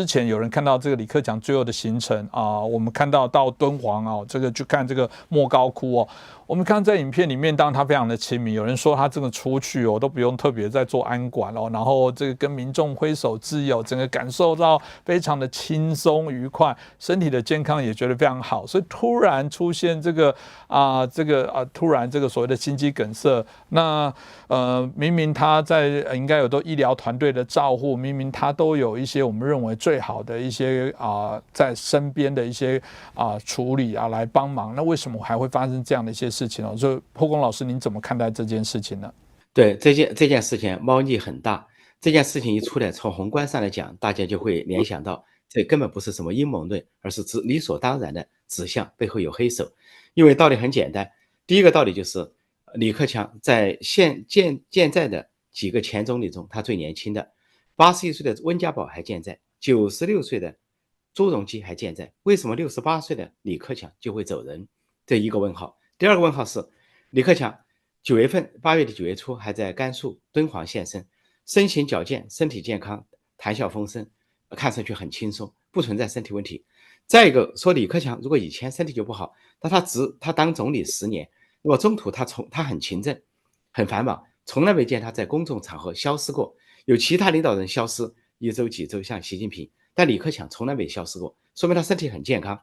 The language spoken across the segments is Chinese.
之前有人看到这个李克强最后的行程啊，我们看到到敦煌啊，这个去看这个莫高窟哦。我们看在影片里面，当他非常的亲民。有人说他这个出去哦，都不用特别在做安管哦，然后这个跟民众挥手自由，整个感受到非常的轻松愉快，身体的健康也觉得非常好。所以突然出现这个啊，这个啊，突然这个所谓的心肌梗塞，那呃，明明他在应该有都医疗团队的照护，明明他都有一些我们认为最最好的一些啊，在身边的一些啊处理啊来帮忙，那为什么还会发生这样的一些？事情哦，就破工老师，您怎么看待这件事情呢？对这件这件事情，猫腻很大。这件事情一出来，从宏观上来讲，大家就会联想到，这根本不是什么阴谋论，而是指理所当然的指向背后有黑手。因为道理很简单，第一个道理就是李克强在现健健在的几个前总理中，他最年轻的，八十一岁的温家宝还健在，九十六岁的朱镕基还健在，为什么六十八岁的李克强就会走人？这一个问号。第二个问号是，李克强九月份八月底九月初还在甘肃敦煌现身，身形矫健，身体健康，谈笑风生，看上去很轻松，不存在身体问题。再一个说，李克强如果以前身体就不好，那他执他当总理十年，如果中途他从他很勤政，很繁忙，从来没见他在公众场合消失过。有其他领导人消失一周几周，像习近平，但李克强从来没消失过，说明他身体很健康。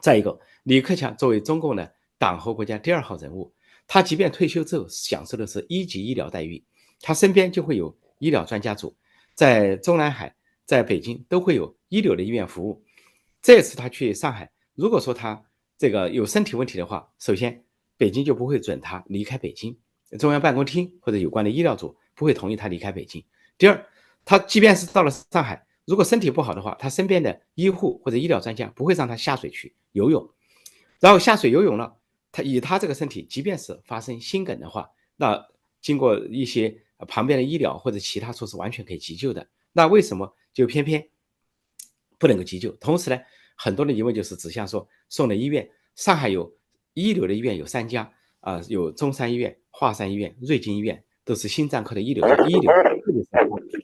再一个，李克强作为中共的。党和国家第二号人物，他即便退休之后享受的是一级医疗待遇，他身边就会有医疗专家组，在中南海、在北京都会有一流的医院服务。这次他去上海，如果说他这个有身体问题的话，首先北京就不会准他离开北京，中央办公厅或者有关的医疗组不会同意他离开北京。第二，他即便是到了上海，如果身体不好的话，他身边的医护或者医疗专家不会让他下水去游泳，然后下水游泳了。他以他这个身体，即便是发生心梗的话，那经过一些旁边的医疗或者其他措施，完全可以急救的。那为什么就偏偏不能够急救？同时呢，很多的疑问就是指向说，送的医院，上海有一流的医院有三家啊，有中山医院、华山医院、瑞金医院，都是心脏科的一流一流，特别是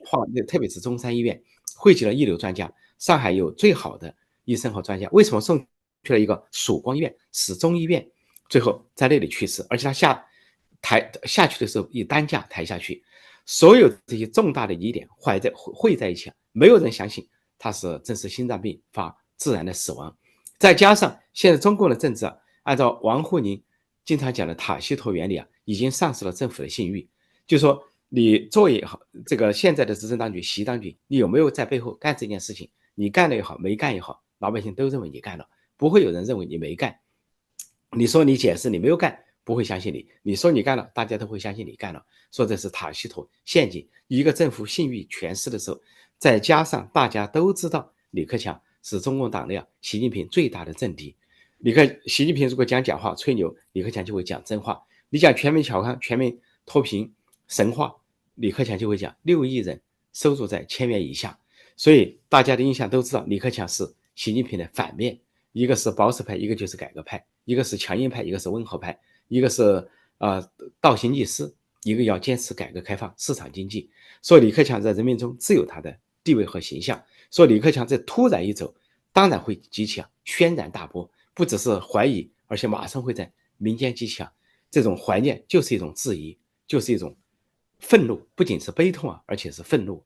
华，特别是中山医院汇集了一流专家，上海有最好的医生和专家。为什么送去了一个曙光医院、始终医院？最后在那里去世，而且他下抬下去的时候以担架抬下去，所有这些重大的疑点汇在汇在一起，没有人相信他是真是心脏病发自然的死亡。再加上现在中共的政治啊，按照王沪宁经常讲的塔西佗原理啊，已经丧失了政府的信誉。就说你作为好这个现在的执政当局，习当局，你有没有在背后干这件事情？你干了也好，没干也好，老百姓都认为你干了，不会有人认为你没干。你说你解释你没有干，不会相信你；你说你干了，大家都会相信你干了。说这是塔西佗陷阱。一个政府信誉全失的时候，再加上大家都知道李克强是中共党内啊习近平最大的政敌。李克习近平如果讲假话吹牛，李克强就会讲真话。你讲全民小康、全民脱贫神话，李克强就会讲六亿人收入在千元以下。所以大家的印象都知道，李克强是习近平的反面，一个是保守派，一个就是改革派。一个是强硬派，一个是温和派，一个是呃倒行逆施，一个要坚持改革开放、市场经济。说李克强在人民中自有他的地位和形象。说李克强这突然一走，当然会激起啊轩然大波，不只是怀疑，而且马上会在民间激起啊这种怀念，就是一种质疑，就是一种愤怒，不仅是悲痛啊，而且是愤怒。